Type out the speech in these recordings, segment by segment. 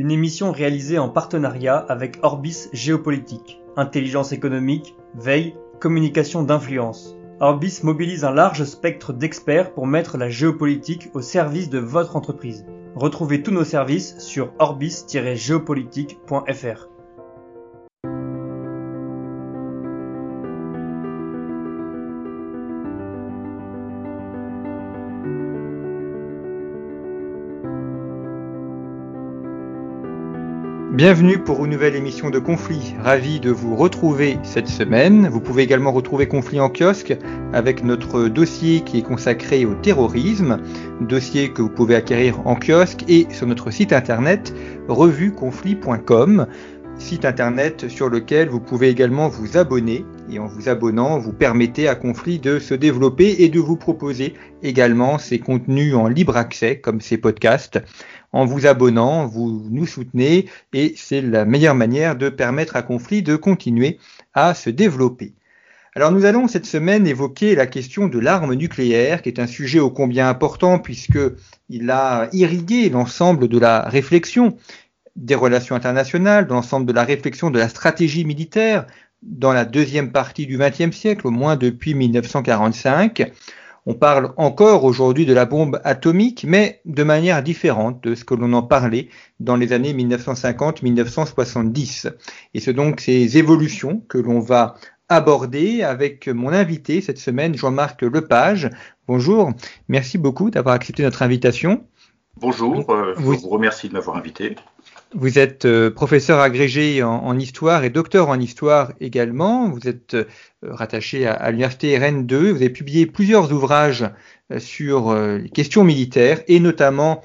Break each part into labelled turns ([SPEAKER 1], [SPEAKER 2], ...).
[SPEAKER 1] Une émission réalisée en partenariat avec Orbis Géopolitique, intelligence économique, veille, communication d'influence. Orbis mobilise un large spectre d'experts pour mettre la géopolitique au service de votre entreprise. Retrouvez tous nos services sur orbis-géopolitique.fr. Bienvenue pour une nouvelle émission de Conflit. Ravi de vous retrouver cette semaine. Vous pouvez également retrouver Conflit en kiosque avec notre dossier qui est consacré au terrorisme, dossier que vous pouvez acquérir en kiosque et sur notre site internet revueconflit.com, site internet sur lequel vous pouvez également vous abonner et en vous abonnant, vous permettez à Conflit de se développer et de vous proposer également ces contenus en libre accès comme ces podcasts en vous abonnant, vous nous soutenez et c'est la meilleure manière de permettre à Conflit de continuer à se développer. Alors nous allons cette semaine évoquer la question de l'arme nucléaire, qui est un sujet ô combien important puisque il a irrigué l'ensemble de la réflexion des relations internationales, de l'ensemble de la réflexion de la stratégie militaire dans la deuxième partie du XXe siècle, au moins depuis 1945. On parle encore aujourd'hui de la bombe atomique, mais de manière différente de ce que l'on en parlait dans les années 1950-1970. Et c'est donc ces évolutions que l'on va aborder avec mon invité cette semaine, Jean-Marc Lepage. Bonjour, merci beaucoup d'avoir accepté notre invitation.
[SPEAKER 2] Bonjour, euh, je vous remercie de m'avoir invité.
[SPEAKER 1] Vous êtes euh, professeur agrégé en, histoire et docteur en histoire également. Vous êtes euh, rattaché à, l'université Rennes 2. Vous avez publié plusieurs ouvrages euh, sur les questions militaires et notamment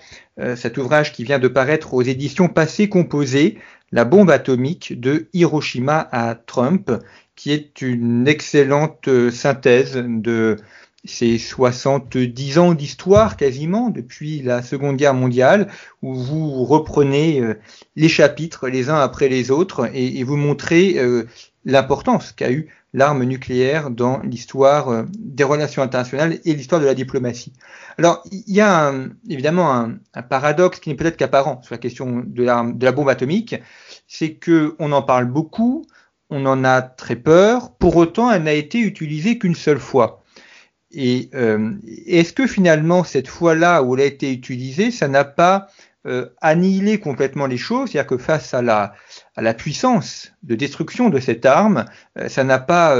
[SPEAKER 1] cet ouvrage qui vient de paraître aux éditions Passé Composé, La bombe atomique de Hiroshima à Trump, qui est une excellente synthèse de c'est 70 ans d'histoire quasiment depuis la Seconde Guerre mondiale où vous reprenez euh, les chapitres les uns après les autres et, vous montrez euh, l'importance qu'a eu l'arme nucléaire dans l'histoire euh, des relations internationales et l'histoire de la diplomatie. Alors, il y a évidemment un, paradoxe qui n'est peut-être qu'apparent sur la question de, de la bombe atomique, c'est que on en parle beaucoup, on en a très peur, pour autant elle n'a été utilisée qu'une seule fois. Et euh, est-ce que finalement, cette fois-là où elle a été utilisée, ça n'a pas euh, annihilé complètement les choses? C'est-à-dire que face à la, à la puissance de destruction de cette arme, euh, ça n'a pas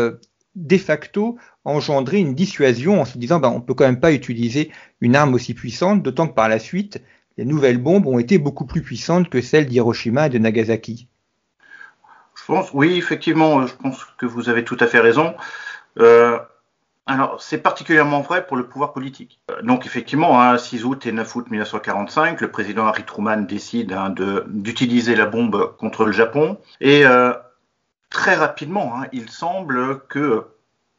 [SPEAKER 1] de facto engendré une dissuasion en se disant ben, on peut quand même pas utiliser une arme aussi puissante, d'autant que par la suite, les nouvelles bombes ont été beaucoup plus puissantes que celles d'Hiroshima et de Nagasaki.
[SPEAKER 2] Je pense, oui, effectivement, je pense que vous avez tout à fait raison. Euh, alors, c'est particulièrement vrai pour le pouvoir politique. Euh, donc, effectivement, hein, 6 août et 9 août 1945, le président Harry Truman décide hein, d'utiliser la bombe contre le Japon. Et euh, très rapidement, hein, il semble que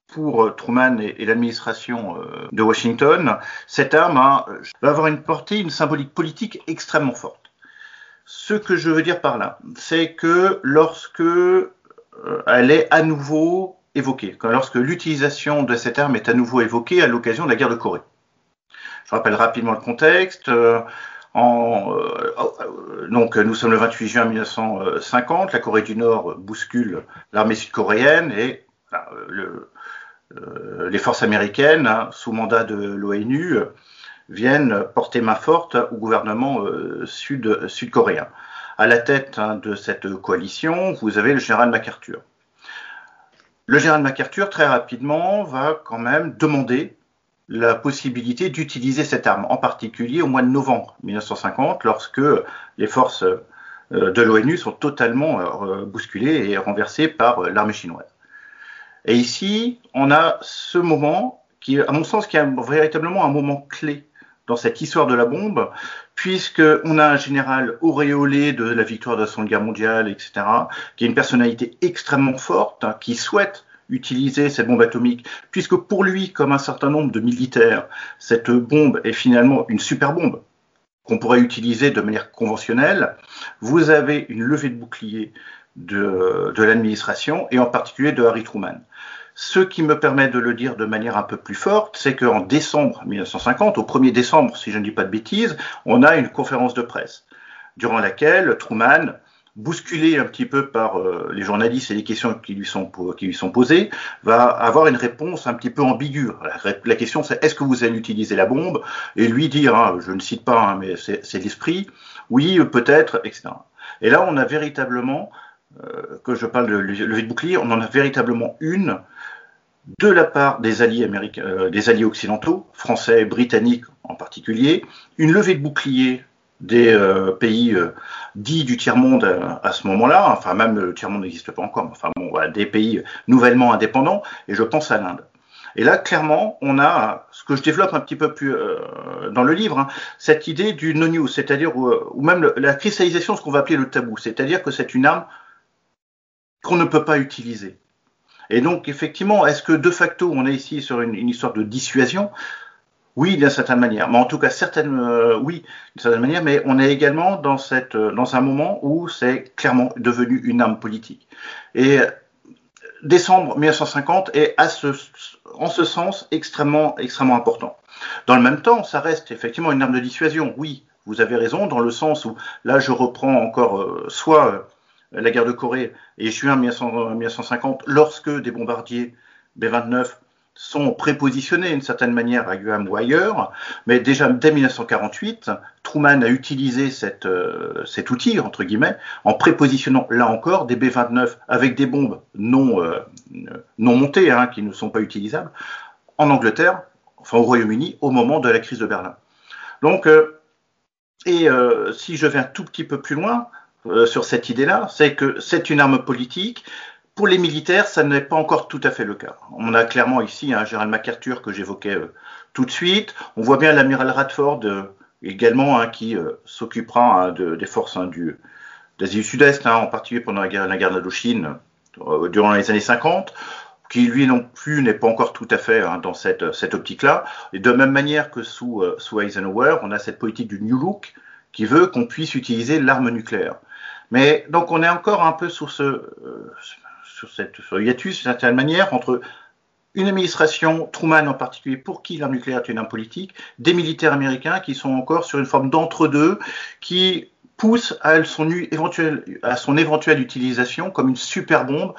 [SPEAKER 2] pour Truman et, l'administration euh, de Washington, cette arme hein, va avoir une portée, une symbolique politique extrêmement forte. Ce que je veux dire par là, c'est que lorsque elle est à nouveau évoquée, lorsque l'utilisation de cette arme est à nouveau évoquée à l'occasion de la guerre de Corée. Je rappelle rapidement le contexte. Euh, euh, euh, donc, nous sommes le 28 juin 1950. La Corée du Nord bouscule l'armée sud-coréenne et le, les forces américaines, hein, sous mandat de l'ONU, viennent porter main forte au gouvernement sud, sud-coréen. À la tête hein, de cette coalition, vous avez le général MacArthur. Le général MacArthur, très rapidement, va quand même demander la possibilité d'utiliser cette arme, en particulier au mois de novembre 1950, lorsque les forces euh, de l'ONU sont totalement euh, bousculées et renversées par euh, l'armée chinoise. Et ici, on a ce moment qui, à mon sens, qui est véritablement un moment clé dans cette histoire de la bombe, puisqu'on a un général auréolé de la victoire de la Seconde Guerre mondiale, etc., qui a une personnalité extrêmement forte, hein, qui souhaite utiliser cette bombe atomique, puisque pour lui, comme un certain nombre de militaires, cette bombe est finalement une super bombe qu'on pourrait utiliser de manière conventionnelle, vous avez une levée de bouclier de l'administration, et en particulier de Harry Truman. Ce qui me permet de le dire de manière un peu plus forte, c'est qu'en décembre 1950, au 1er décembre, si je ne dis pas de bêtises, on a une conférence de presse durant laquelle Truman, bousculé un petit peu par euh, les journalistes et les questions qui lui, sont, qui lui sont posées, va avoir une réponse un petit peu ambiguë. La, question c'est est-ce que vous allez utiliser la bombe? Et lui dire, hein, je ne cite pas, hein, mais c'est l'esprit, oui, peut-être, etc. Et là, on a véritablement, euh, que je parle de levée de bouclier, on en a véritablement une de la part des alliés, euh, des alliés occidentaux, français, britanniques en particulier, une levée de bouclier des euh, pays euh, dits du tiers-monde à ce moment-là, enfin même le tiers-monde n'existe pas encore, enfin bon, voilà, des pays nouvellement indépendants, et je pense à l'Inde. Et là, clairement, on a ce que je développe un petit peu plus dans le livre, hein, cette idée du no-news, c'est-à-dire ou, même la cristallisation ce qu'on va appeler le tabou, c'est-à-dire que c'est une arme qu'on ne peut pas utiliser. Et donc, effectivement, est-ce que de facto, on est ici sur une, histoire de dissuasion? Oui, d'une certaine manière. Mais en tout cas, certaine, euh, oui, d'une certaine manière, mais on est également dans, cette, euh, dans un moment où c'est clairement devenu une arme politique. Et décembre 1950 est en ce sens extrêmement, extrêmement important. Dans le même temps, ça reste effectivement une arme de dissuasion. Oui, vous avez raison, dans le sens où, là, je reprends encore euh, soit la guerre de Corée et juin 1950, lorsque des bombardiers B-29 sont prépositionnés d'une certaine manière à Guam ou ailleurs, mais déjà dès 1948, Truman a utilisé euh, cet outil, entre guillemets, en prépositionnant là encore des B-29 avec des bombes non, euh, montées, hein, qui ne sont pas utilisables, en Angleterre, enfin au Royaume-Uni, au moment de la crise de Berlin. Donc, euh, et si je vais un tout petit peu plus loin, euh, sur cette idée-là, c'est que c'est une arme politique. Pour les militaires, ça n'est pas encore tout à fait le cas. On a clairement ici un général MacArthur que j'évoquais euh, tout de suite. On voit bien l'amiral Radford euh, également hein, qui s'occupera hein, de, des forces hein, du, d'Asie du Sud-Est, en particulier pendant la guerre, la guerre d'Indochine durant les années 50 qui lui non plus n'est pas encore tout à fait dans cette, cette optique-là. Et de même manière que sous, sous Eisenhower, on a cette politique du New Look qui veut qu'on puisse utiliser l'arme nucléaire. Mais donc on est encore un peu sur ce, euh, sur cette sur hiatus, d'une certaine manière, entre une administration, Truman en particulier, pour qui l'arme nucléaire est une arme politique, des militaires américains qui sont encore sur une forme d'entre-deux, qui poussent à son, éventuelle, à son éventuelle utilisation comme une super bombe.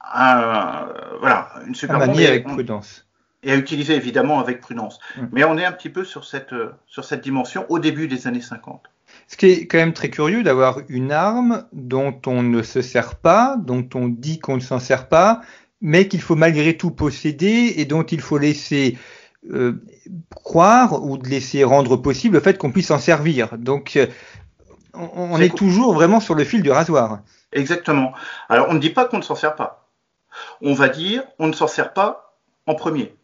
[SPEAKER 2] voilà, une super
[SPEAKER 1] bombe. avec prudence
[SPEAKER 2] et à utiliser évidemment avec prudence. Mmh. Mais on est un petit peu sur cette, sur cette dimension au début des années 50.
[SPEAKER 1] Ce qui est quand même très curieux d'avoir une arme dont on ne se sert pas, dont on dit qu'on ne s'en sert pas, mais qu'il faut malgré tout posséder et dont il faut laisser euh, croire ou laisser rendre possible le fait qu'on puisse s'en servir. Donc euh, on, est, est toujours vraiment sur le fil du rasoir.
[SPEAKER 2] Exactement. Alors on ne dit pas qu'on ne s'en sert pas. On va dire on ne s'en sert pas en premier.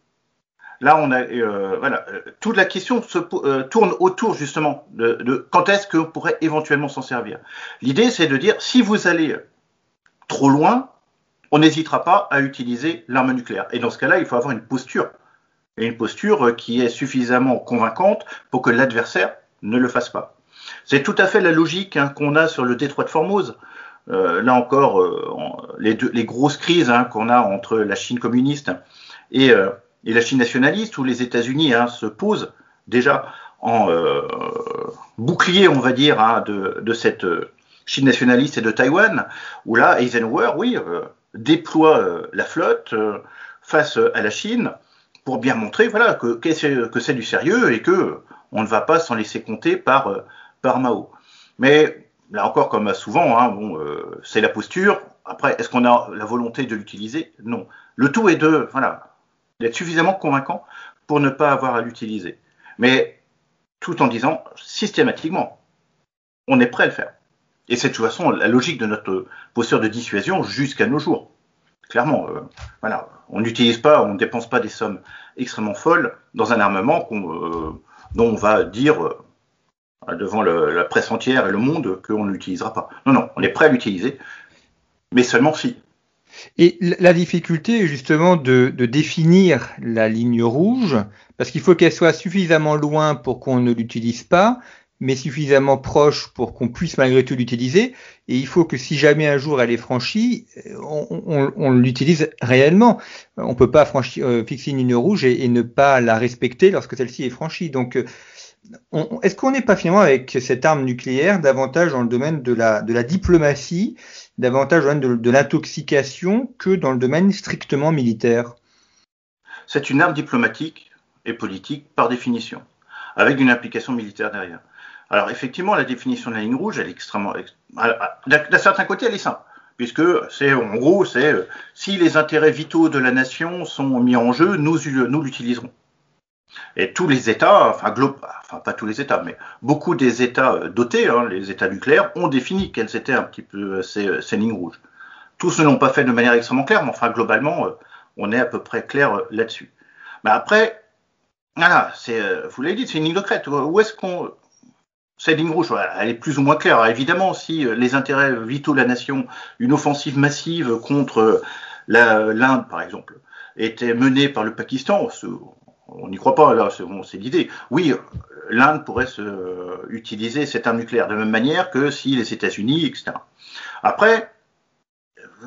[SPEAKER 2] Là, on a euh, voilà, euh, toute la question se euh, tourne autour justement de, quand est-ce qu'on pourrait éventuellement s'en servir. L'idée, c'est de dire si vous allez trop loin, on n'hésitera pas à utiliser l'arme nucléaire. Et dans ce cas-là, il faut avoir une posture et une posture qui est suffisamment convaincante pour que l'adversaire ne le fasse pas. C'est tout à fait la logique hein, qu'on a sur le détroit de Formose. là encore, les, grosses crises hein, qu'on a entre la Chine communiste et et la Chine nationaliste, où les États-Unis hein, se posent déjà en euh, bouclier, on va dire, hein, de, cette euh, Chine nationaliste et de Taïwan, où là, Eisenhower, oui, euh, déploie la flotte face à la Chine pour bien montrer, voilà, que, c'est du sérieux et que on ne va pas s'en laisser compter par, par Mao. Mais là encore, comme souvent, hein, bon, c'est la posture. Après, est-ce qu'on a la volonté de l'utiliser? Non. Le tout est de, voilà, d'être suffisamment convaincant pour ne pas avoir à l'utiliser. Mais tout en disant systématiquement, on est prêt à le faire. Et c'est de toute façon la logique de notre posture de dissuasion jusqu'à nos jours. Clairement, euh, voilà, on n'utilise pas, on ne dépense pas des sommes extrêmement folles dans un armement euh, dont on va dire, euh, devant la presse entière et le monde qu'on n'utilisera pas. Non, non, on est prêt à l'utiliser, mais seulement si.
[SPEAKER 1] Et la difficulté justement de, définir la ligne rouge, parce qu'il faut qu'elle soit suffisamment loin pour qu'on ne l'utilise pas, mais suffisamment proche pour qu'on puisse malgré tout l'utiliser. Et il faut que si jamais un jour elle est franchie, on, l'utilise réellement. On ne peut pas euh, fixer une ligne rouge et, ne pas la respecter lorsque celle-ci est franchie. Donc, euh, est-ce qu'on n'est pas finalement avec cette arme nucléaire davantage dans le domaine de la, de la diplomatie davantage de, de l'intoxication que dans le domaine strictement militaire
[SPEAKER 2] C'est une arme diplomatique et politique par définition, avec une implication militaire derrière. Alors effectivement, la définition de la ligne rouge, elle est extrêmement... D'un certain côté, elle est simple, puisque c'est en gros, c'est euh, si les intérêts vitaux de la nation sont mis en jeu, nous, nous l'utiliserons. Et tous les États, enfin, enfin pas tous les États, mais beaucoup des États euh, dotés, hein, les États nucléaires, ont défini quelles étaient un petit peu euh, ces, ces lignes rouges. Tous ne l'ont pas fait de manière extrêmement claire, mais enfin globalement, euh, on est à peu près clair là-dessus. Mais après, voilà, vous l'avez dit, c'est une ligne de crête. Où est-ce qu'on cette ligne rouge, elle est plus ou moins claire. évidemment, si les intérêts vitaux de la nation, une offensive massive contre l'Inde, par exemple, était menée par le Pakistan, on n'y croit pas, là, c'est l'idée. Oui, l'Inde pourrait se, utiliser cette arme nucléaire de la même manière que si les États-Unis, etc. Après,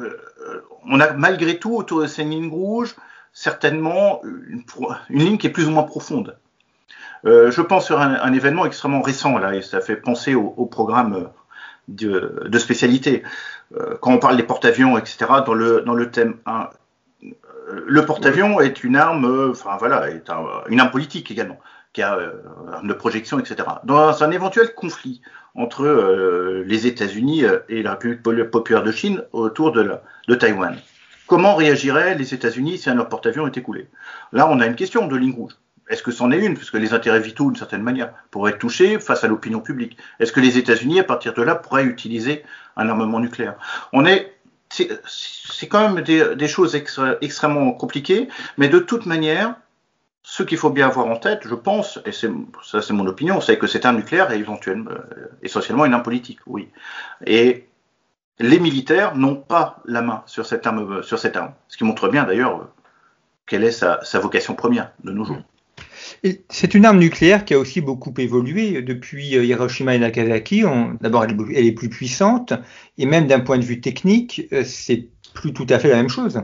[SPEAKER 2] euh, on a malgré tout autour de cette ligne rouge certainement une, ligne qui est plus ou moins profonde. Euh, je pense sur un, événement extrêmement récent là, et ça fait penser au, programme de, spécialité. Euh, quand on parle des porte-avions, etc., dans le, dans le thème 1, le porte-avions est une arme, euh, enfin voilà, une arme politique également, qui a euh, arme de projection, etc. Dans un éventuel conflit entre euh, les États-Unis et la République populaire de Chine autour de Taïwan, comment réagiraient les États-Unis si un leur porte-avions était coulé Là, on a une question de ligne rouge. Est-ce que c'en est une, puisque les intérêts vitaux, d'une certaine manière, pourraient être touchés face à l'opinion publique Est-ce que les États-Unis, à partir de là, pourraient utiliser un armement nucléaire? On est c'est quand même des, choses extrêmement compliquées, mais de toute manière, ce qu'il faut bien avoir en tête, je pense, et ça c'est mon opinion, c'est que c'est un nucléaire et éventuellement, euh, essentiellement une arme politique, oui. Et les militaires n'ont pas la main sur cette arme, arme, ce qui montre bien d'ailleurs quelle est sa vocation première de nos jours.
[SPEAKER 1] C'est une arme nucléaire qui a aussi beaucoup évolué depuis euh, Hiroshima et Nagasaki. D'abord, elle, est plus puissante, et même d'un point de vue technique, euh, c'est plus tout à fait la même chose.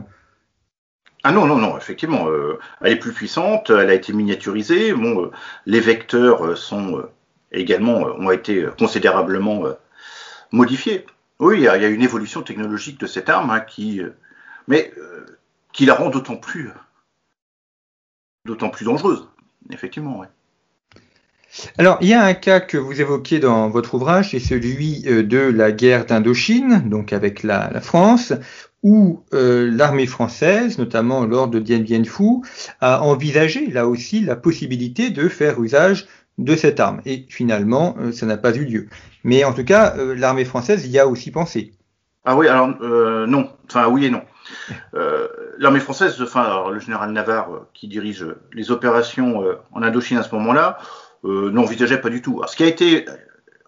[SPEAKER 2] Ah non, non, non, effectivement, euh, elle est plus puissante, elle a été miniaturisée. Les vecteurs sont également ont été considérablement modifiés. Oui, il y, a, une évolution technologique de cette arme hein, qui, mais qui la rend d'autant plus, d'autant plus dangereuse effectivement, oui.
[SPEAKER 1] Alors, il y a un cas que vous évoquez dans votre ouvrage, c'est celui euh, de la guerre d'Indochine, donc avec la, France, où euh, l'armée française, notamment lors de Dien Bien Phu, a envisagé là aussi la possibilité de faire usage de cette arme. Et finalement, euh, ça n'a pas eu lieu. Mais en tout cas, l'armée française y a aussi pensé.
[SPEAKER 2] Ah oui, alors non, enfin oui et non. Euh, l'armée française, le général Navarre euh, qui dirige les opérations euh, en Indochine à ce moment-là, n'envisageait pas du tout. ce qui a été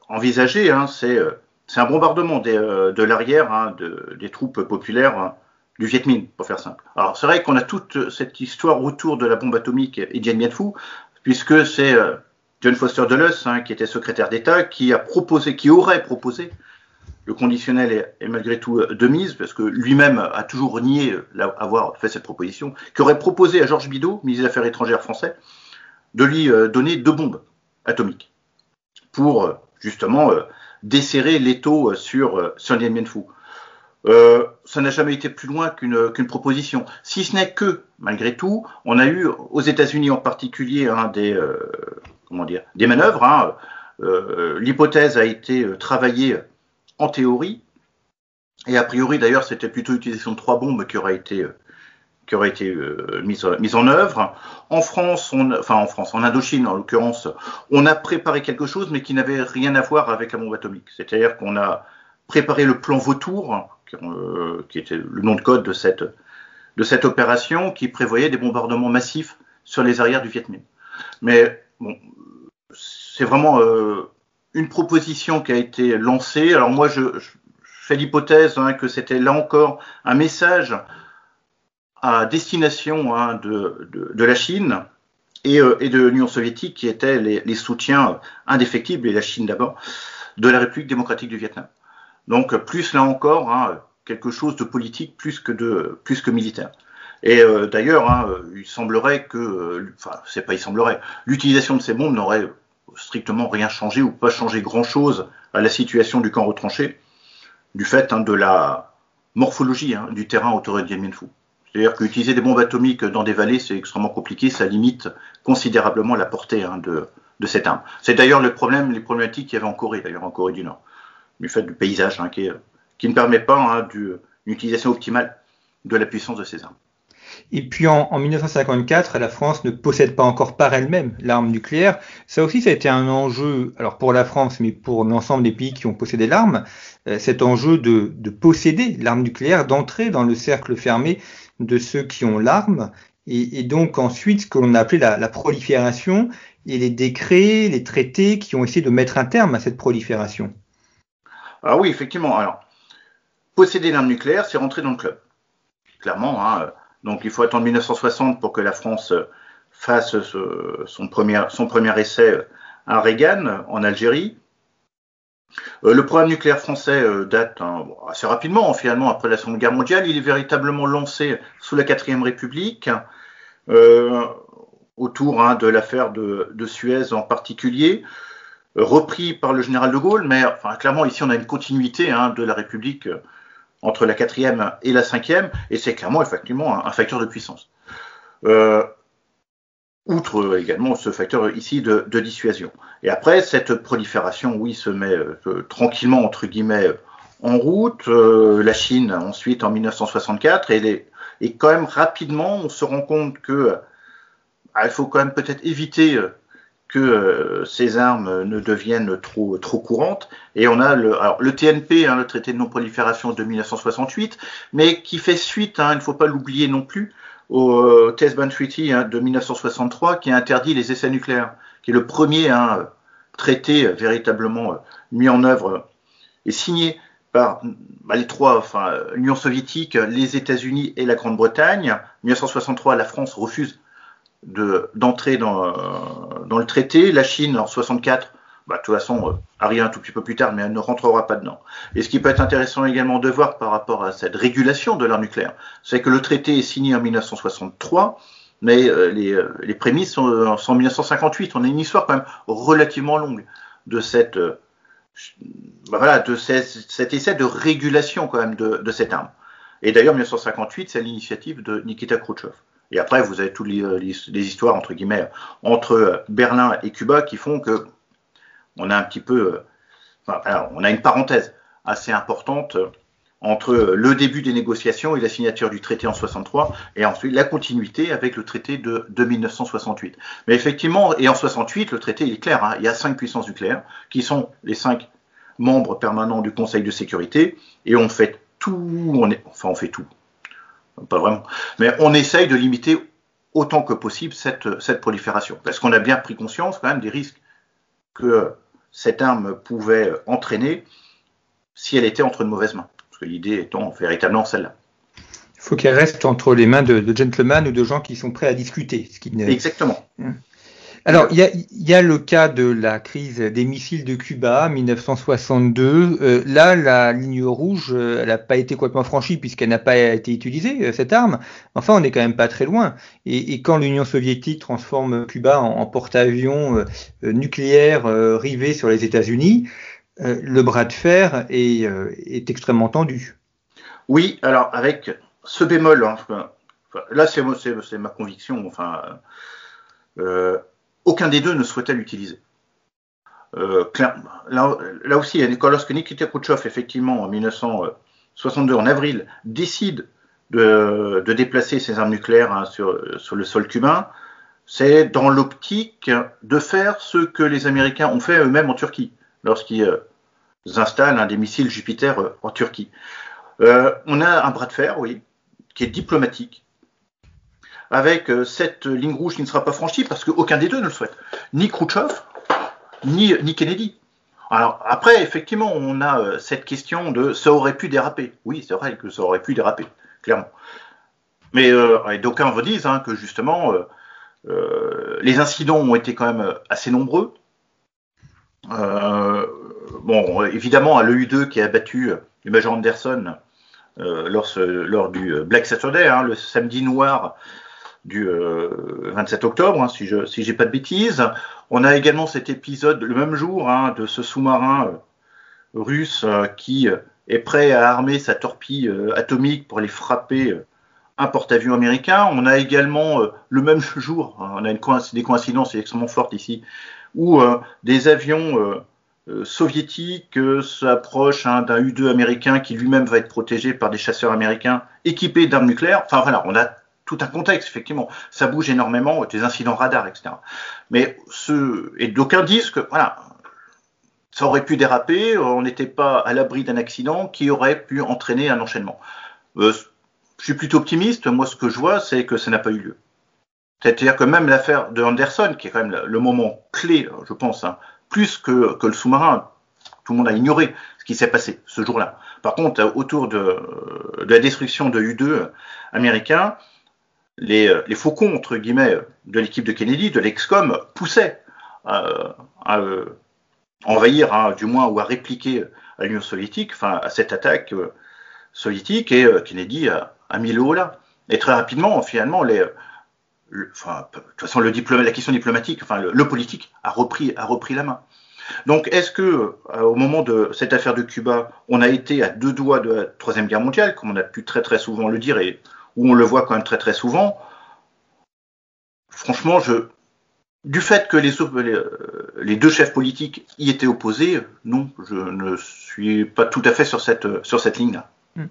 [SPEAKER 2] envisagé, hein, c'est un bombardement de l'arrière hein, des troupes populaires hein, du Viet Minh, pour faire simple. Alors c'est vrai qu'on a toute cette histoire autour de la bombe atomique et Dien Bien Phu, puisque c'est John Foster Dulles, qui était secrétaire d'État, qui a proposé, qui aurait proposé le conditionnel est, malgré tout euh, de mise, parce que lui-même a toujours nié euh, avoir fait cette proposition, qui aurait proposé à Georges Bidault, ministre des Affaires étrangères français, de lui euh, donner deux bombes atomiques pour justement desserrer l'étau sur, Bien Phu. ça n'a jamais été plus loin qu'une proposition. Si ce n'est que, malgré tout, on a eu aux États-Unis en particulier des manœuvres. Hein, L'hypothèse a été travaillée en théorie. Et a priori, d'ailleurs, c'était plutôt l'utilisation de trois bombes qui auraient été, qui aurait été euh, mise, mise, en œuvre. En France, enfin en France, en Indochine en l'occurrence, on a préparé quelque chose, mais qui n'avait rien à voir avec la bombe atomique. C'est-à-dire qu'on a préparé le plan Vautour, qui, euh, était le nom de code de cette, de cette opération, qui prévoyait des bombardements massifs sur les arrières du Viet Minh. Mais bon, c'est vraiment euh, une proposition qui a été lancée. Alors moi, je, fais l'hypothèse hein, que c'était là encore un message à destination hein, de, la Chine euh, et, de l'Union soviétique qui étaient les, soutiens indéfectibles, et la Chine d'abord, de la République démocratique du Vietnam. Donc plus là encore, hein, quelque chose de politique plus que, militaire. Et euh, d'ailleurs, il semblerait que, enfin, c'est pas il semblerait, l'utilisation de ces bombes n'aurait strictement rien changé ou pas changé grand-chose à la situation du camp retranché, du fait hein, de la morphologie du terrain autour de Phu. C'est-à-dire qu'utiliser des bombes atomiques dans des vallées, c'est extrêmement compliqué, ça limite considérablement la portée hein, de, cette arme. C'est d'ailleurs le problème, les problématiques qu'il y avait en Corée, d'ailleurs en Corée du Nord, du fait du paysage hein, qui, ne permet pas hein, une utilisation optimale de la puissance de ces armes.
[SPEAKER 1] Et puis en, 1954, la France ne possède pas encore par elle-même l'arme nucléaire. Ça aussi, ça a été un enjeu, alors pour la France, mais pour l'ensemble des pays qui ont possédé l'arme, euh, cet enjeu de, de posséder l'arme nucléaire, d'entrer dans le cercle fermé de ceux qui ont l'arme, et, donc ensuite ce que l'on a appelé la, prolifération et les décrets, les traités qui ont essayé de mettre un terme à cette prolifération.
[SPEAKER 2] Ah oui, effectivement. Alors, posséder l'arme nucléaire, c'est rentrer dans le club. Clairement. Hein. Donc, il faut attendre 1960 pour que la France fasse son, premier, son premier essai à Reagan en Algérie. Euh, le programme nucléaire français euh, date hein, assez rapidement, finalement, après la Seconde Guerre mondiale. Il est véritablement lancé sous la Quatrième République, euh, autour hein, de l'affaire de, Suez en particulier, repris par le général de Gaulle, mais clairement, ici, on a une continuité hein, de la République entre la quatrième et la cinquième, et c'est clairement, effectivement, un, facteur de puissance outre également ce facteur ici de, dissuasion. Et après, cette prolifération, oui, se met euh, tranquillement, entre guillemets, en route. Euh, la Chine, ensuite, en 1964, et, et, quand même rapidement, on se rend compte que il faut quand même peut-être éviter euh, que ces armes ne deviennent trop, trop courantes. Et on a le, alors, le TNP, hein, le traité de non-prolifération de 1968, mais qui fait suite, hein, il ne faut pas l'oublier non plus, au euh, Test Ban Treaty hein, de 1963 qui interdit les essais nucléaires, qui est le premier traité véritablement euh, mis en œuvre et signé par bah, les trois, enfin l'Union soviétique, les États-Unis et la Grande-Bretagne. En 1963, la France refuse d'entrer dans, euh, dans, le traité. La Chine, en 64, bah, de toute façon, euh, arrive un tout petit peu plus tard, mais elle ne rentrera pas dedans. Et ce qui peut être intéressant également de voir par rapport à cette régulation de l'arme nucléaire, c'est que le traité est signé en 1963, mais euh, les, euh, les, prémices sont, en 1958. On a une histoire quand même relativement longue de cette bah, voilà, de cet essai de régulation quand même de, de cette arme. Et d'ailleurs, 1958, c'est l'initiative de Nikita Khrouchtchev. Et après, vous avez toutes les, les, histoires entre guillemets entre Berlin et Cuba qui font que on a un petit peu, euh, on a une parenthèse assez importante euh, entre le début des négociations et la signature du traité en 63, et ensuite la continuité avec le traité de, 1968. Mais effectivement, et en 68, le traité est clair, hein, il y a cinq puissances nucléaires qui sont les cinq membres permanents du Conseil de sécurité, et on fait tout, enfin on fait tout, pas vraiment, mais on essaye de limiter autant que possible cette, cette prolifération, parce qu'on a bien pris conscience quand même des risques que cette arme pouvait entraîner si elle était entre de mauvaises mains. Parce que l'idée étant véritablement celle-là.
[SPEAKER 1] Il faut qu'elle reste entre les mains de, gentlemen ou de gens qui sont prêts à discuter.
[SPEAKER 2] Ce qui Exactement. Hum.
[SPEAKER 1] Alors, il y a, le cas de la crise des missiles de Cuba, 1962. Euh, là, la ligne rouge, euh, elle n'a pas été complètement franchie puisqu'elle n'a pas été utilisée, euh, cette arme. Enfin, on n'est quand même pas très loin. Et, quand l'Union soviétique transforme Cuba en, porte-avions nucléaire rivé sur les États-Unis, le bras de fer est, est, extrêmement tendu.
[SPEAKER 2] Oui, alors avec ce bémol, hein, là c'est ma conviction, enfin aucun des deux ne souhaitait l'utiliser. Euh, là, aussi, lorsque Nikita Khrouchtchev, effectivement, en 1962, en avril, décide de, déplacer ses armes nucléaires hein, sur, le sol cubain, c'est dans l'optique de faire ce que les Américains ont fait eux-mêmes en Turquie, lorsqu'ils euh, installent des missiles Jupiter euh, en Turquie. on a un bras de fer, oui, qui est diplomatique, avec euh, cette ligne rouge qui ne sera pas franchie parce qu'aucun des deux ne le souhaite. Ni Khrouchtchev, ni, Kennedy. Alors après, effectivement, on a euh, cette question de ça aurait pu déraper. Oui, c'est vrai que ça aurait pu déraper, clairement. Mais euh, d'aucuns vous disent hein, que justement, les incidents ont été quand même assez nombreux. Bon, évidemment, à l'EU2 qui a battu le Major Anderson lors, lors, du Black Saturday, hein, le samedi noir du 27 octobre, hein, si je si j'ai pas de bêtises. On a également cet épisode le même jour hein, de ce sous-marin russe qui est prêt à armer sa torpille atomique pour aller frapper un porte-avions américain. On a également euh, le même jour, hein, on a une des coïncidences extrêmement fortes ici, où euh, des avions euh, soviétiques s'approchent d'un U-2 américain qui lui-même va être protégé par des chasseurs américains équipés d'armes nucléaires. Enfin voilà, on a tout un contexte, effectivement. Ça bouge énormément, des incidents radars, etc. Mais ce, et d'aucuns disent que, voilà, ça aurait pu déraper, on n'était pas à l'abri d'un accident qui aurait pu entraîner un enchaînement. Euh, je suis plutôt optimiste. Moi, ce que je vois, c'est que ça n'a pas eu lieu. C'est-à-dire que même l'affaire de Anderson, qui est quand même le moment clé, je pense, hein, plus que, que, le sous-marin, tout le monde a ignoré ce qui s'est passé ce jour-là. Par contre, autour de, de, la destruction de U-2 américain, les, les, faucons, entre guillemets, de l'équipe de Kennedy, de l'excom, poussaient à, à envahir, hein, du moins, ou à répliquer à l'Union soviétique, enfin, à cette attaque euh, soviétique, et euh, Kennedy a, mis le haut là. Et très rapidement, finalement, de toute façon, la question diplomatique, enfin, le, politique a repris, la main. Donc, est-ce que, euh, au moment de cette affaire de Cuba, on a été à deux doigts de la troisième guerre mondiale, comme on a pu très très souvent le dire et où on le voit quand même très très souvent Franchement, du fait que les, les, deux chefs politiques y étaient opposés, non, je ne suis pas tout à fait sur cette, sur cette ligne-là. Hmm.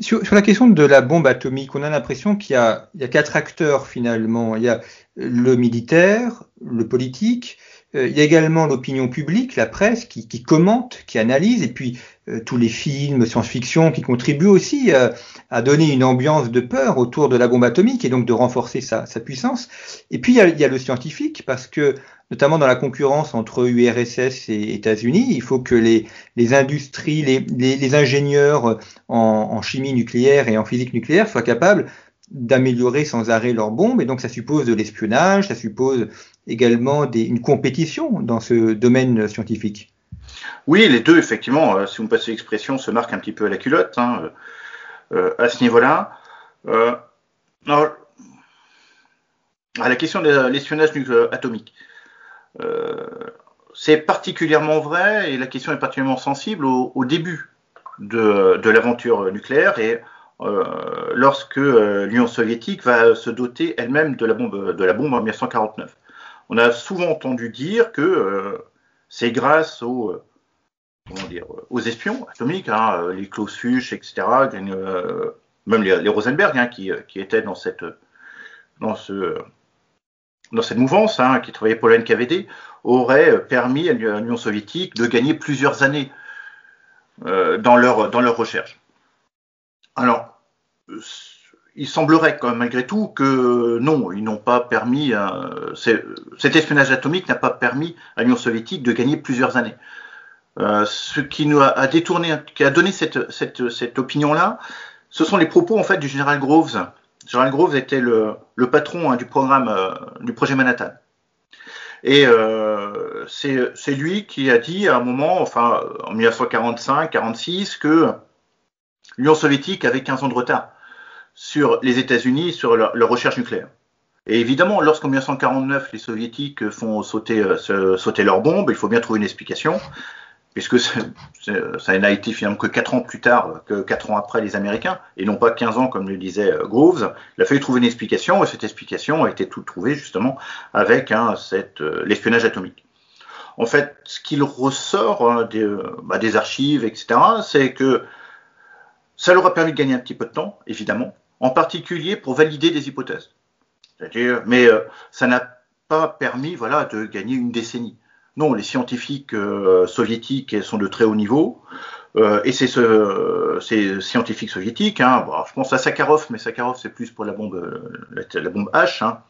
[SPEAKER 1] Sur, la question de la bombe atomique, on a l'impression qu'il y, a, quatre acteurs finalement. Il y a le militaire, le politique, euh, il y a également l'opinion publique, la presse, qui, commente, qui analyse, et puis euh, tous les films science-fiction qui contribuent aussi euh, à donner une ambiance de peur autour de la bombe atomique et donc de renforcer sa, sa puissance. Et puis il y, a, il y, a, le scientifique, parce que notamment dans la concurrence entre URSS et États-Unis, il faut que les, les industries, les, les, les ingénieurs en, en chimie nucléaire et en physique nucléaire soient capables d'améliorer sans arrêt leurs bombes, et donc ça suppose de l'espionnage, ça suppose également des, une compétition dans ce domaine scientifique.
[SPEAKER 2] Oui, les deux, effectivement, euh, si vous me passez l'expression, se marquent un petit peu à la culotte hein, euh, à ce niveau-là. Euh, à la question de l'espionnage atomique, euh, c'est particulièrement vrai et la question est particulièrement sensible au, au début de, l'aventure nucléaire et euh, lorsque euh, l'Union soviétique va se doter elle-même de la bombe en 1949. On a souvent entendu dire que euh, c'est grâce aux dire aux espions atomiques, hein, les Klaus Fuchs, etc., même les, les Rosenberg hein, qui, étaient dans cette mouvance, hein, qui travaillait pour la NKVD, auraient permis à l'Union soviétique de gagner plusieurs années euh, dans leur dans leur recherche. Alors, il semblerait quand même malgré tout que non, ils n'ont pas permis, euh, cet espionnage atomique n'a pas permis à l'Union soviétique de gagner plusieurs années. Euh, ce qui nous a, détourné, qui a donné cette, opinion-là, ce sont les propos en fait du général Groves. Général Groves était le, patron hein, du programme euh, du projet Manhattan. Et euh, c'est lui qui a dit à un moment, enfin en 1945-46, que l'Union soviétique avait 15 ans de retard sur les États-Unis, sur leur, leur, recherche nucléaire. Et évidemment, lorsqu'en 1949, les soviétiques font sauter, leurs bombes, il faut bien trouver une explication, puisque ça n'a été finalement que 4 ans plus tard, que 4 ans après les Américains, et non pas 15 ans comme le disait euh, Groves. Il a fallu trouver une explication, et cette explication a été toute trouvée justement avec hein, euh, l'espionnage atomique. En fait, ce qu'il ressort hein, des, bah, des archives, etc., c'est que ça leur a permis de gagner un petit peu de temps, évidemment, en particulier pour valider des hypothèses. Mais euh, ça n'a pas permis voilà, de gagner une décennie. Non, les scientifiques euh, soviétiques sont de très haut niveau. Euh, et c'est ce, ces scientifiques soviétiques, hein, bon, je pense à Sakharov, mais Sakharov c'est plus pour la bombe, la, la bombe H, hein,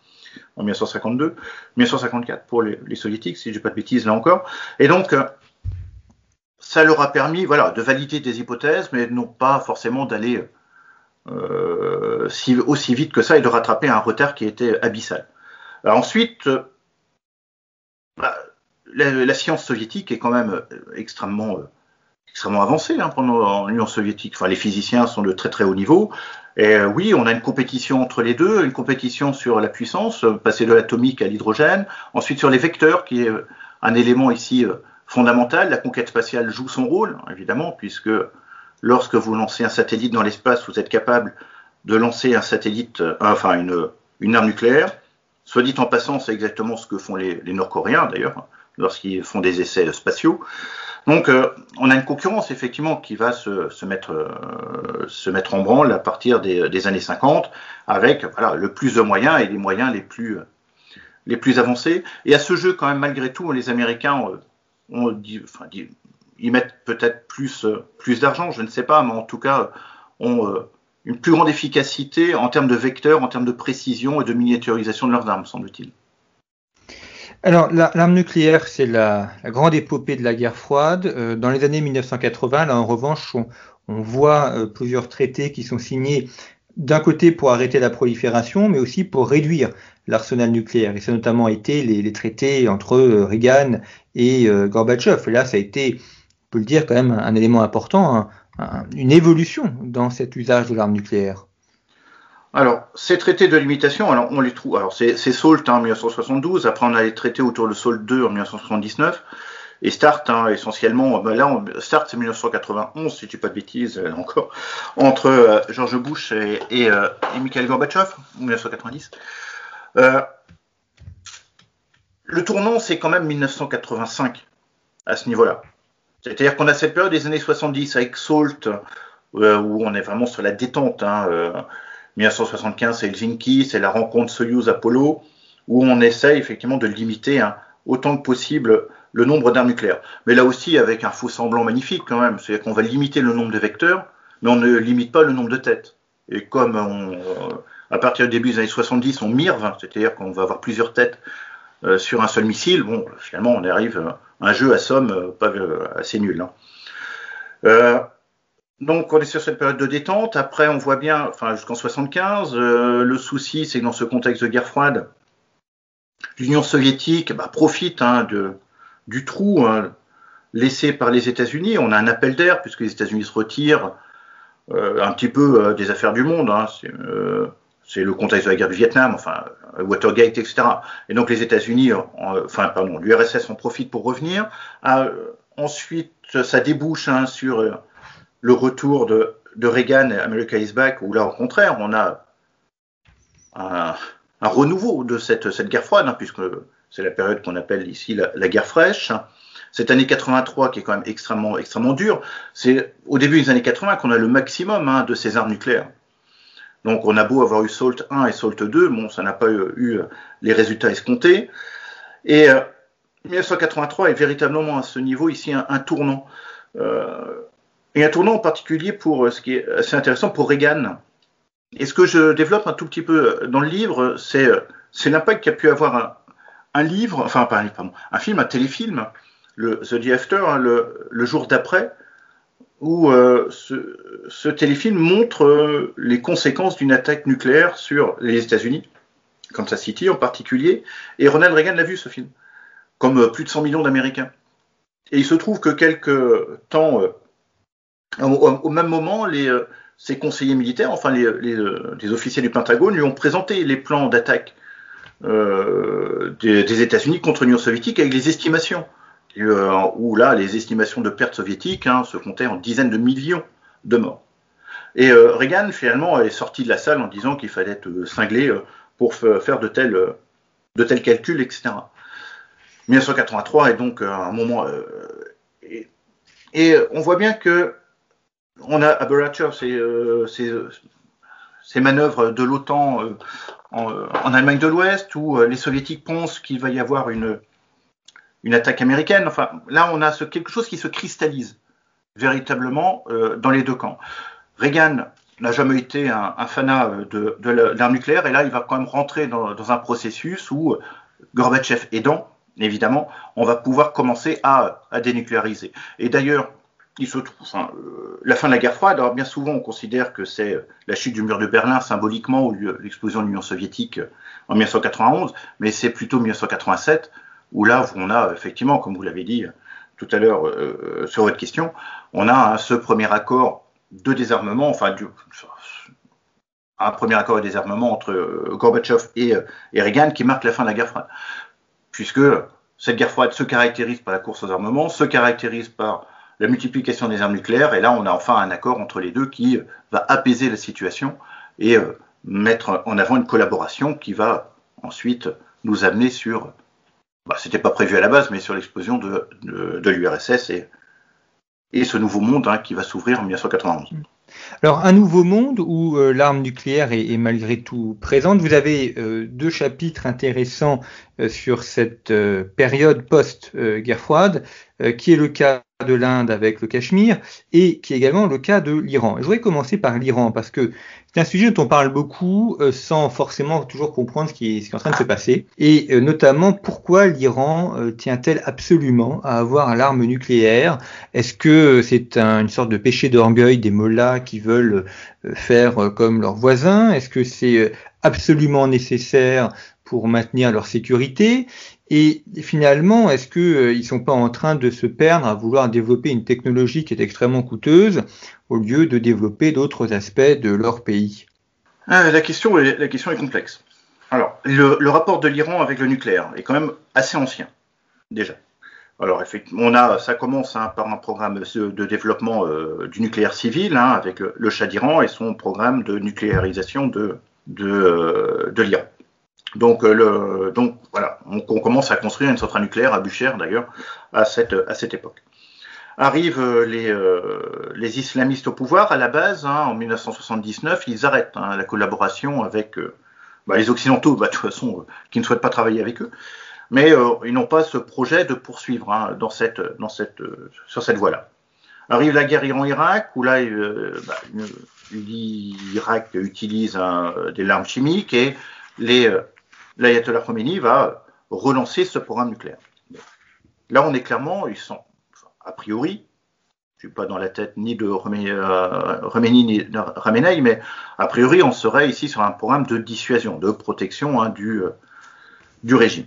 [SPEAKER 2] en 1952, 1954 pour les, soviétiques, si je dis pas de bêtises là encore. Et donc, ça leur a permis voilà, de valider des hypothèses, mais non pas forcément d'aller euh, si, aussi vite que ça et de rattraper un retard qui était abyssal. Ensuite, bah, la, science soviétique est quand même extrêmement, extrêmement avancée hein, pendant l'Union soviétique. Enfin, les physiciens sont de très très haut niveau. Et euh, oui, on a une compétition entre les deux, une compétition sur la puissance, passer de l'atomique à l'hydrogène, ensuite sur les vecteurs, qui est un élément ici fondamental. La conquête spatiale joue son rôle, évidemment, puisque lorsque vous lancez un satellite dans l'espace, vous êtes capable de lancer un satellite, euh, enfin une, arme nucléaire. Soit dit en passant, c'est exactement ce que font les Nord-Coréens d'ailleurs, lorsqu'ils font des essais spatiaux. Donc, euh, on a une concurrence effectivement qui va se, euh, mettre en branle à partir des, années 50, avec voilà, le plus de moyens et les moyens les plus, les plus avancés. Et à ce jeu, quand même, malgré tout, les Américains on dit, enfin, ils mettent peut-être plus, euh, plus d'argent, je ne sais pas, mais en tout cas, ont euh, une plus grande efficacité en termes de vecteurs, en termes de précision et de miniaturisation de leurs armes, semble-t-il.
[SPEAKER 1] Alors, l'arme nucléaire, c'est la, grande épopée de la guerre froide. Euh, dans les années 1980, là, en revanche, on, voit plusieurs traités qui sont signés d'un côté pour arrêter la prolifération, mais aussi pour réduire l'arsenal nucléaire. Et ça a notamment été les, traités entre euh, Reagan et euh, Gorbatchev. Et là, ça a été, on peut le dire, quand même un, élément important, une évolution dans cet usage de l'arme nucléaire.
[SPEAKER 2] Alors, ces traités de limitation, alors on les trouve. Alors, c'est SALT en 1972. Après, on a les traités autour de SALT 2 en 1979. Et Start, hein, essentiellement, ben là, Start, c'est 1991, si je dis pas de bêtises, euh, encore, entre euh, George Bush et, et, euh, Mikhail Gorbatchev, 1990. Euh, le tournant, c'est quand même 1985 à ce niveau-là. C'est-à-dire qu'on a cette période des années 70 avec Salt, euh, où on est vraiment sur la détente. Hein, euh, 1975, c'est Helsinki, c'est la rencontre Soyuz-Apollo, où on essaie effectivement de limiter hein, autant que possible le nombre d'armes nucléaires. Mais là aussi, avec un faux semblant magnifique quand même. C'est-à-dire qu'on va limiter le nombre de vecteurs, mais on ne limite pas le nombre de têtes. Et comme on, à partir du début des années 70, on mirve, c'est-à-dire qu'on va avoir plusieurs têtes euh, sur un seul missile. Bon, finalement, on arrive à un jeu à somme euh, pas euh, assez nul. Hein. Euh, donc, on est sur cette période de détente. Après, on voit bien, enfin, jusqu'en 75, euh, le souci, c'est que dans ce contexte de guerre froide, l'Union soviétique bah, profite hein, de, du trou hein, laissé par les États-Unis. On a un appel d'air puisque les États-Unis se retirent euh, un petit peu des affaires du monde. Hein. C'est le contexte de la guerre du Vietnam, enfin Watergate, etc. Et donc les États-Unis, enfin pardon, l'URSS en profite pour revenir. Ah, ensuite, ça débouche sur euh, le retour de, de, Reagan et America is Back, où là au contraire, on a un, renouveau de cette, guerre froide, hein, puisque c'est la période qu'on appelle ici la, guerre fraîche. Cette année 83 qui est quand même extrêmement extrêmement dure, c'est au début des années 80 qu'on a le maximum hein, de ces armes nucléaires. Donc on a beau avoir eu SALT 1 et SALT 2, bon, ça n'a pas eu, les résultats escomptés. Et euh, 1983 est véritablement à ce niveau ici un, un tournant. Euh, et un tournant en particulier pour euh, ce qui est assez intéressant pour Reagan. Et ce que je développe un tout petit peu dans le livre, c'est c'est l'impact qu'a pu avoir un, livre, enfin pas un livre, pardon, un film, un téléfilm, le The Day After, hein, le, jour d'après, où euh, ce, téléfilm montre euh, les conséquences d'une attaque nucléaire sur les États-Unis, Kansas City en particulier, et Ronald Reagan l'a vu ce film, comme euh, plus de 100 millions d'Américains. Et il se trouve que quelques temps, euh, au, même moment, ses conseillers militaires, enfin les, les, officiers du Pentagone, lui ont présenté les plans d'attaque des, des États-Unis contre l'Union soviétique avec les estimations euh, où là, les estimations de pertes soviétiques hein, se comptaient en dizaines de millions de morts. Et euh, Reagan, finalement, est sorti de la salle en disant qu'il fallait être euh, cinglé euh, pour faire de tels, calculs, etc. 1983 est donc un moment... Et, on voit bien que on a à Barachev ces, ces, ces, manœuvres de l'OTAN en, en, Allemagne de l'Ouest, où les soviétiques pensent qu'il va y avoir une une attaque américaine. Enfin, là, on a quelque chose qui se cristallise véritablement euh, dans les deux camps. Reagan n'a jamais été un, un fanat euh, de, l'arme nucléaire, et là, il va quand même rentrer dans, dans un processus où Gorbatchev aidant, évidemment, on va pouvoir commencer à, à dénucléariser. Et d'ailleurs, il se trouve, enfin, euh, la fin de la guerre froide, alors bien souvent on considère que c'est la chute du mur de Berlin symboliquement ou l'explosion de l'Union soviétique en 1991, mais c'est plutôt 1987 où là on a effectivement, comme vous l'avez dit tout à l'heure euh, sur votre question, on a ce premier accord de désarmement, enfin un premier accord de désarmement entre euh, Gorbatchev et, et Reagan qui marque la fin de la guerre froide, puisque cette guerre froide se caractérise par la course aux armements, se caractérise par la multiplication des armes nucléaires, et là on a enfin un accord entre les deux qui va apaiser la situation et euh, mettre en avant une collaboration qui va ensuite nous amener sur, bah, c'était pas prévu à la base, mais sur l'explosion de, l'URSS et, ce nouveau monde hein, qui va s'ouvrir en 1991.
[SPEAKER 1] Alors, un nouveau monde où euh, l'arme nucléaire est, malgré tout présente. Vous avez euh, deux chapitres intéressants euh, sur cette période post-guerre froide, qui est le cas de l'Inde avec le Cachemire et qui est également le cas de l'Iran. Je voudrais commencer par l'Iran parce que c'est un sujet dont on parle beaucoup euh, sans forcément toujours comprendre ce qui, est, en train de se passer. Et euh, notamment pourquoi l'Iran euh, tient-elle absolument à avoir l'arme nucléaire? Est-ce que c'est une sorte de péché d'orgueil des mollahs qui veulent faire comme leurs voisins? Est-ce que c'est absolument nécessaire pour maintenir leur sécurité? Et finalement, est-ce qu'ils euh, ne sont pas en train de se perdre à vouloir développer une technologie qui est extrêmement coûteuse au lieu de développer d'autres aspects de leur pays?
[SPEAKER 2] Ah, la, question est, complexe. Alors, le, rapport de l'Iran avec le nucléaire est quand même assez ancien, déjà. Alors, effectivement, on a, ça commence hein, par un programme de développement euh, du nucléaire civil hein, avec le Shah d'Iran et son programme de nucléarisation de, de, euh, de l'Iran. Donc, euh, le, donc voilà, on, commence à construire une centrale nucléaire à Bucher d'ailleurs à cette, à cette époque. Arrivent euh, les, euh, les islamistes au pouvoir à la base, hein, en 1979, ils arrêtent hein, la collaboration avec bah, les Occidentaux, bah, de toute façon, qui ne souhaitent pas travailler avec eux, mais ils n'ont pas ce projet de poursuivre hein, dans cette, dans cette, sur cette voie-là. Arrive la guerre Iran-Irak, où là, bah, l'Irak utilise des larmes chimiques et les, l'ayatollah Khomeini va relancer ce programme nucléaire. Là, on est clairement, ils sont, a priori, je ne suis pas dans la tête ni de Khomeini ni de Ramenei, mais a priori, on serait ici sur un programme de dissuasion, de protection hein, du, du régime.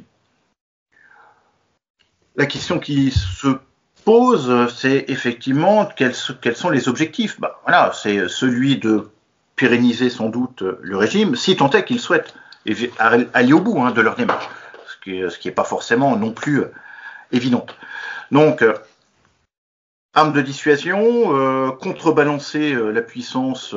[SPEAKER 2] La question qui se pose, c'est effectivement quels, sont les objectifs. Bah, c'est celui de pérenniser sans doute le régime, si tant est qu'il souhaite aller au bout hein, de leur démarche, ce qui n'est pas forcément non plus euh, évident. Donc, euh, arme de dissuasion, euh, contrebalancer la puissance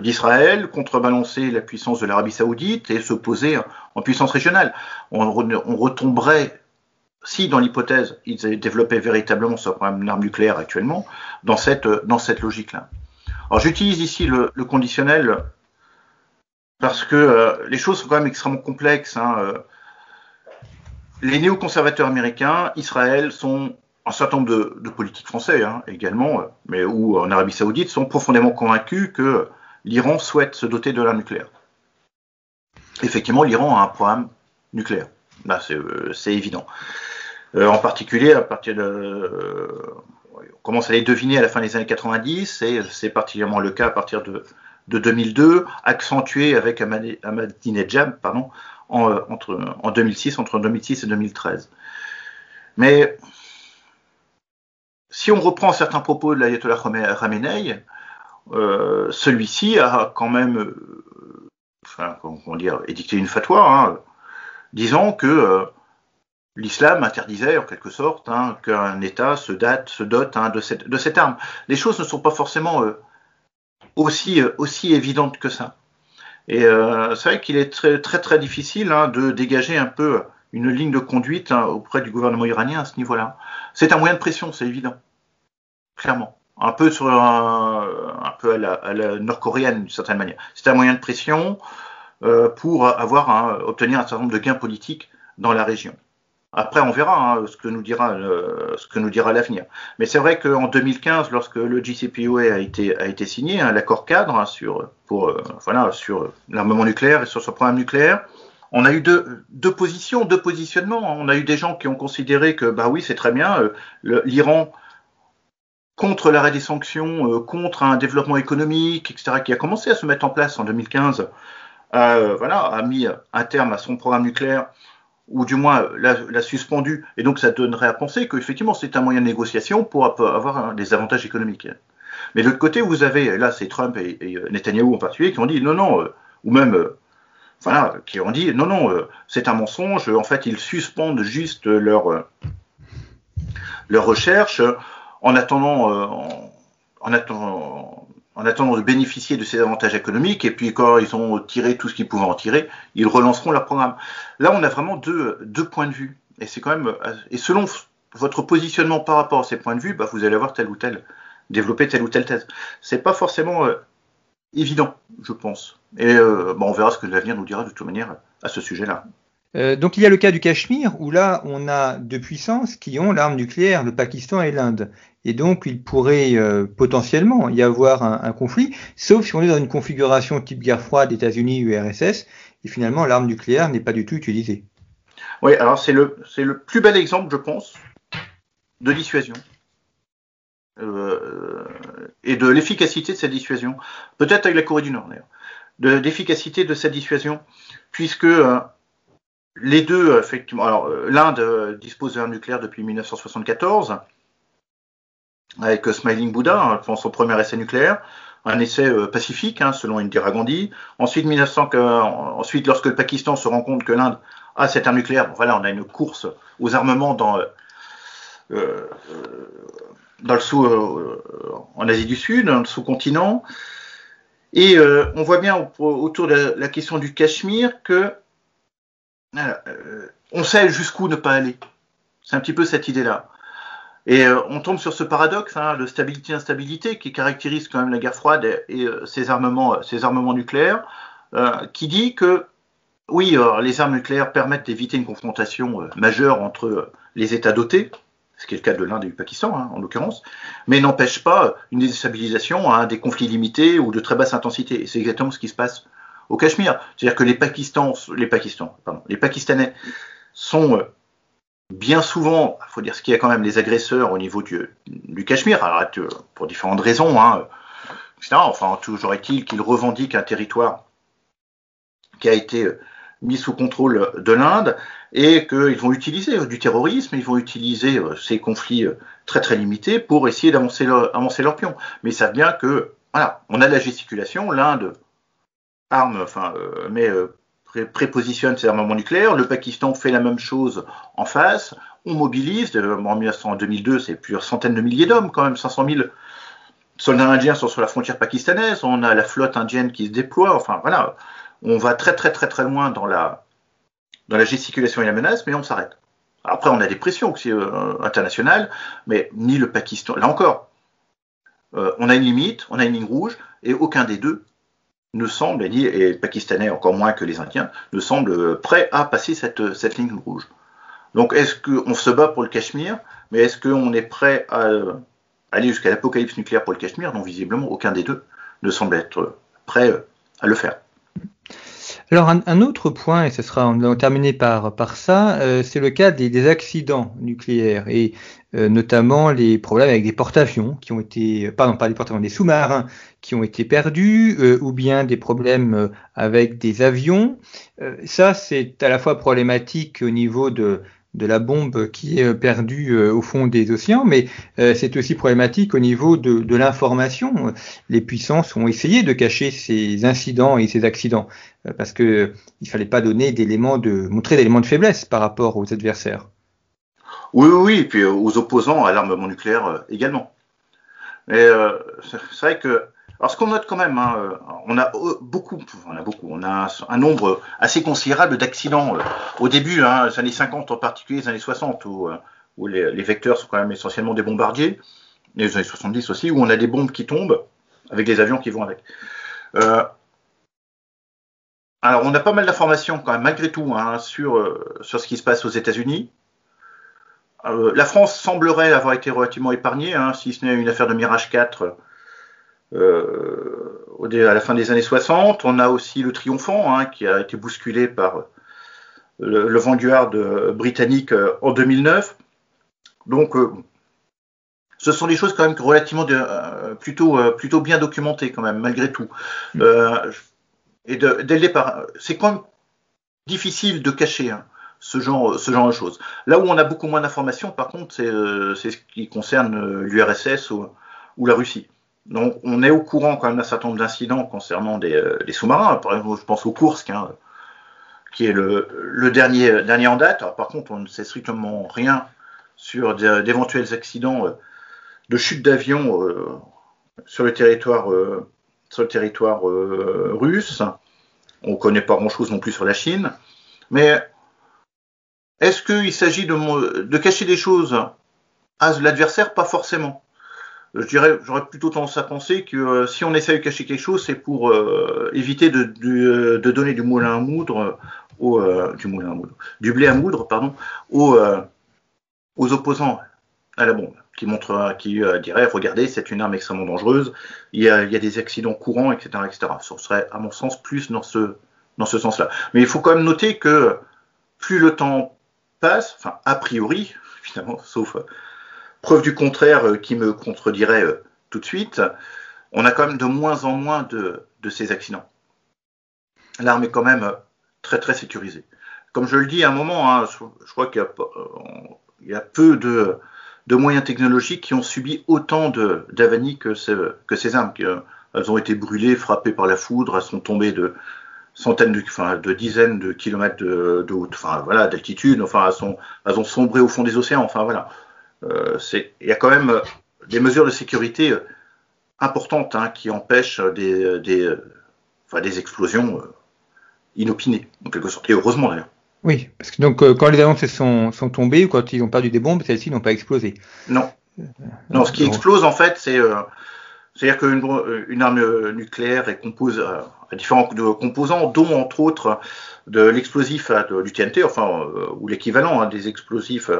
[SPEAKER 2] d'Israël, contrebalancer la puissance de l'Arabie saoudite et s'opposer en puissance régionale. On, retomberait, si dans l'hypothèse ils développaient véritablement ce programme d'armes nucléaires actuellement, dans cette, dans cette logique-là. Alors j'utilise ici le conditionnel parce que euh, les choses sont quand même extrêmement complexes. Hein, euh. Les néoconservateurs américains, Israël, sont un certain nombre de, politiques français hein, également, euh, mais ou en Arabie Saoudite, sont profondément convaincus que l'Iran souhaite se doter de l'arme nucléaire. Effectivement, l'Iran a un programme nucléaire. Là, c'est évident. en particulier, à partir de, on commence à les deviner à la fin des années 90, et c'est particulièrement le cas à partir de de 2002, accentué avec Ahmadinejad pardon, en, euh, entre, en 2006, entre 2006 et 2013. Mais si on reprend certains propos de l'ayatollah Khamenei, euh, celui-ci a quand même, euh, comment dire, édicté une fatwa, hein, disant que l'islam interdisait en quelque sorte hein, qu'un État se, date, se dote hein, de, cette, de, cette, arme. Les choses ne sont pas forcément aussi, euh, aussi évidente que ça. Et euh, c'est vrai qu'il est très, très, très difficile hein, de dégager un peu une ligne de conduite hein, auprès du gouvernement iranien à ce niveau-là. C'est un moyen de pression, c'est évident, clairement. Un peu sur un, un peu à la, nord-coréenne d'une certaine manière. C'est un moyen de pression euh, pour avoir obtenir un certain nombre de gains politiques dans la région. Après, on verra hein, ce que nous dira ce que nous dira l'avenir. Mais c'est vrai qu'en 2015, lorsque le JCPOA a été signé, hein, l'accord cadre hein, euh, sur l'armement nucléaire et sur ce programme nucléaire, on a eu deux, positions, deux positionnements. On a eu des gens qui ont considéré que bah oui, c'est très bien, euh, l'Iran contre l'arrêt des sanctions, contre un développement économique, etc., qui a commencé à se mettre en place en 2015, voilà, a mis un terme à son programme nucléaire ou du moins l'a suspendu, et donc ça donnerait à penser qu'effectivement c'est un moyen de négociation pour avoir des avantages économiques. Mais de l'autre côté, vous avez, là c'est Trump et, et, Netanyahu en particulier, qui ont dit non, non, euh, ou même, euh, voilà, qui ont dit non, non, euh, c'est un mensonge, en fait ils suspendent juste leur, leur recherche en attendant en attendant de bénéficier de ces avantages économiques, et puis quand ils ont tiré tout ce qu'ils pouvaient en tirer, ils relanceront leur programme. Là, on a vraiment deux, points de vue. Et c'est quand même, et selon votre positionnement par rapport à ces points de vue, bah, vous allez avoir tel ou tel, développer telle ou telle thèse. C'est pas forcément euh, évident, je pense. Et euh, bah, on verra ce que l'avenir nous dira de toute manière à ce sujet-là.
[SPEAKER 1] Euh, donc il y a le cas du Cachemire où là on a deux puissances qui ont l'arme nucléaire, le Pakistan et l'Inde. Et donc il pourrait euh, potentiellement y avoir un, conflit, sauf si on est dans une configuration type guerre froide États-Unis URSS, et finalement l'arme nucléaire n'est pas du tout utilisée.
[SPEAKER 2] Oui, alors c'est le, c'est le plus bel exemple, je pense, de dissuasion. Euh, et de l'efficacité de cette dissuasion, peut-être avec la Corée du Nord d'ailleurs, de l'efficacité de cette dissuasion, puisque les deux, effectivement, alors euh, l'Inde euh, dispose d'un nucléaire depuis 1974, avec euh, Smiling Buddha, hein, son premier essai nucléaire, un essai pacifique, hein, selon Indira Gandhi. Ensuite, 1900, ensuite, lorsque le Pakistan se rend compte que l'Inde a cette arme nucléaire, voilà, on a une course aux armements dans, dans le sous, en Asie du Sud, dans le sous-continent. Et on voit bien autour de la question du Cachemire que euh, on sait jusqu'où ne pas aller. C'est un petit peu cette idée-là. Et euh, on tombe sur ce paradoxe hein, de stabilité-instabilité qui caractérise quand même la guerre froide et, euh, ses, armements, nucléaires, qui dit que oui, les armes nucléaires permettent d'éviter une confrontation majeure entre les États dotés, ce qui est le cas de l'Inde et du Pakistan hein, en l'occurrence, mais n'empêche pas une déstabilisation, hein, des conflits limités ou de très basse intensité. Et c'est exactement ce qui se passe au Cachemire. C'est-à-dire que les, les, pardon, les Pakistanais sont euh, bien souvent, il faut dire ce qu'il y a quand même les agresseurs au niveau du, Cachemire, alors, euh, pour différentes raisons, hein, etc. Enfin, toujours est-il qu'ils revendiquent un territoire qui a été euh, mis sous contrôle de l'Inde et qu'ils vont utiliser du terrorisme, ils vont utiliser ces conflits très très limités pour essayer d'avancer leur, avancer leur pion. Mais ils savent bien que, voilà, on a de la gesticulation, l'Inde arme, enfin, euh, mais euh, prépositionne ses armements nucléaires. Le Pakistan fait la même chose en face. On mobilise. En 2002, c'est plusieurs centaines de milliers d'hommes, quand même, 500 000 soldats indiens sont sur la frontière pakistanaise. On a la flotte indienne qui se déploie. Enfin, voilà. On va très, très, très, très loin dans la, dans la gesticulation et la menace, mais on s'arrête. Après, on a des pressions aussi euh, internationales, mais ni le Pakistan. Là encore, on a une limite, on a une ligne rouge, et aucun des deux ne semble, et les Pakistanais encore moins que les Indiens, ne semblent prêts à passer cette, cette ligne rouge. Donc est-ce qu'on se bat pour le Cachemire, mais est-ce qu'on est prêt à aller jusqu'à l'apocalypse nucléaire pour le Cachemire? Non, visiblement, aucun des deux ne semble être prêt à le faire.
[SPEAKER 1] Alors un, autre point, et ce sera on va terminer par par ça, euh, c'est le cas des, des, accidents nucléaires et euh, notamment les problèmes avec des porte-avions qui ont été, pardon, pas des porte-avions, des sous-marins qui ont été perdus, euh, ou bien des problèmes avec des avions. ça, c'est à la fois problématique au niveau de de la bombe qui est perdue euh, au fond des océans, mais euh, c'est aussi problématique au niveau de, l'information. Les puissances ont essayé de cacher ces incidents et ces accidents euh, parce que il fallait pas donner d'éléments de montrer d'éléments de faiblesse par rapport aux adversaires.
[SPEAKER 2] Oui, oui, oui, et puis aux opposants à l'armement nucléaire également. Mais c'est vrai que alors, ce qu'on note quand même, hein, euh, on a euh, beaucoup, on a beaucoup, on a un nombre assez considérable d'accidents. Euh, au début, hein, les années 50 en particulier, les années 60, où, les, les, vecteurs sont quand même essentiellement des bombardiers, les années 70 aussi, où on a des bombes qui tombent avec des avions qui vont avec. Alors, on a pas mal d'informations quand même, malgré tout, hein, sur, ce qui se passe aux États-Unis. La France semblerait avoir été relativement épargnée, si ce n'est une affaire de Mirage 4 euh, à la fin des années 60. On a aussi le Triomphant, hein, qui a été bousculé par le, le Vanguard britannique euh, en 2009. Donc, euh, ce sont des choses quand même relativement de, plutôt, plutôt bien documentées quand même, malgré tout. Mm. et de, dès le départ, c'est quand même difficile de cacher. Hein, ce genre, ce genre de choses. Là où on a beaucoup moins d'informations, par contre, c'est ce qui concerne l'URSS ou, ou, la Russie. Donc, on est au courant quand même d'un certain nombre d'incidents concernant des, sous-marins. Par exemple, je pense au Kursk, hein, qui est le, dernier, dernier en date. par contre, on ne sait strictement rien sur d'éventuels accidents euh, de chute d'avion euh, sur le territoire, euh, russe. On ne connaît pas grand-chose non plus sur la Chine. Mais est-ce qu'il s'agit de, cacher des choses à l'adversaire? Pas forcément. Je dirais, j'aurais plutôt tendance à penser que si on essaie de cacher quelque chose, c'est pour éviter de, de, donner du moulin à moudre au, du blé à moudre, pardon, aux, opposants à la bombe, qui montre, qui euh, dirait, regardez, c'est une arme extrêmement dangereuse, il y, a, des accidents courants, etc., etc. Ce serait, à mon sens, plus dans ce, sens-là. Mais il faut quand même noter que plus le temps passe, enfin, a priori, finalement, sauf euh, preuve du contraire euh, qui me contredirait tout de suite, on a quand même de moins en moins de, ces accidents. L'arme est quand même très très sécurisée. Comme je le dis à un moment, hein, je, crois qu'il y y a peu de, moyens technologiques qui ont subi autant d'avanies que, que, ces armes. Elles ont été brûlées, frappées par la foudre, elles sont tombées de centaines de, enfin, de dizaines de kilomètres de, enfin d'altitude. Enfin, elles, elles ont sombré au fond des océans. Enfin voilà, euh, il y a quand même des mesures de sécurité importantes hein, qui empêchent des, des, enfin, des explosions euh, inopinées, en quelque sorte. Et heureusement d'ailleurs.
[SPEAKER 1] Oui, parce que donc euh, quand les avions sont, sont tombés ou quand ils ont perdu des bombes, celles-ci n'ont pas explosé.
[SPEAKER 2] Non. Euh, non, ce qui explose en fait, c'est euh, c'est-à-dire qu'une une arme nucléaire est composée à différents composants, dont entre autres de l'explosif du TNT, enfin ou l'équivalent hein, des explosifs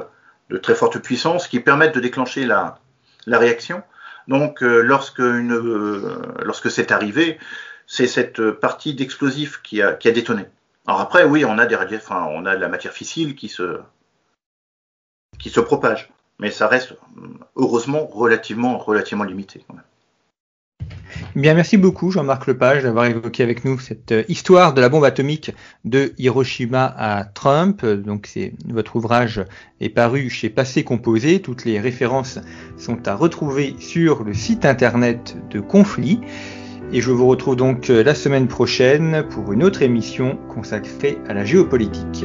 [SPEAKER 2] de très forte puissance, qui permettent de déclencher la, la réaction. Donc lorsque une lorsque c'est arrivé, c'est cette partie d'explosif qui a qui a détonné. Alors après, oui, on a des enfin, on a de la matière fissile qui se, qui se propage, mais ça reste heureusement relativement, relativement limité.
[SPEAKER 1] Bien, merci beaucoup Jean-Marc Lepage d'avoir évoqué avec nous cette euh, histoire de la bombe atomique de Hiroshima à Trump. Donc, votre ouvrage est paru chez Passé Composé. Toutes les références sont à retrouver sur le site internet de Conflit. Et je vous retrouve donc euh, la semaine prochaine pour une autre émission consacrée à la géopolitique.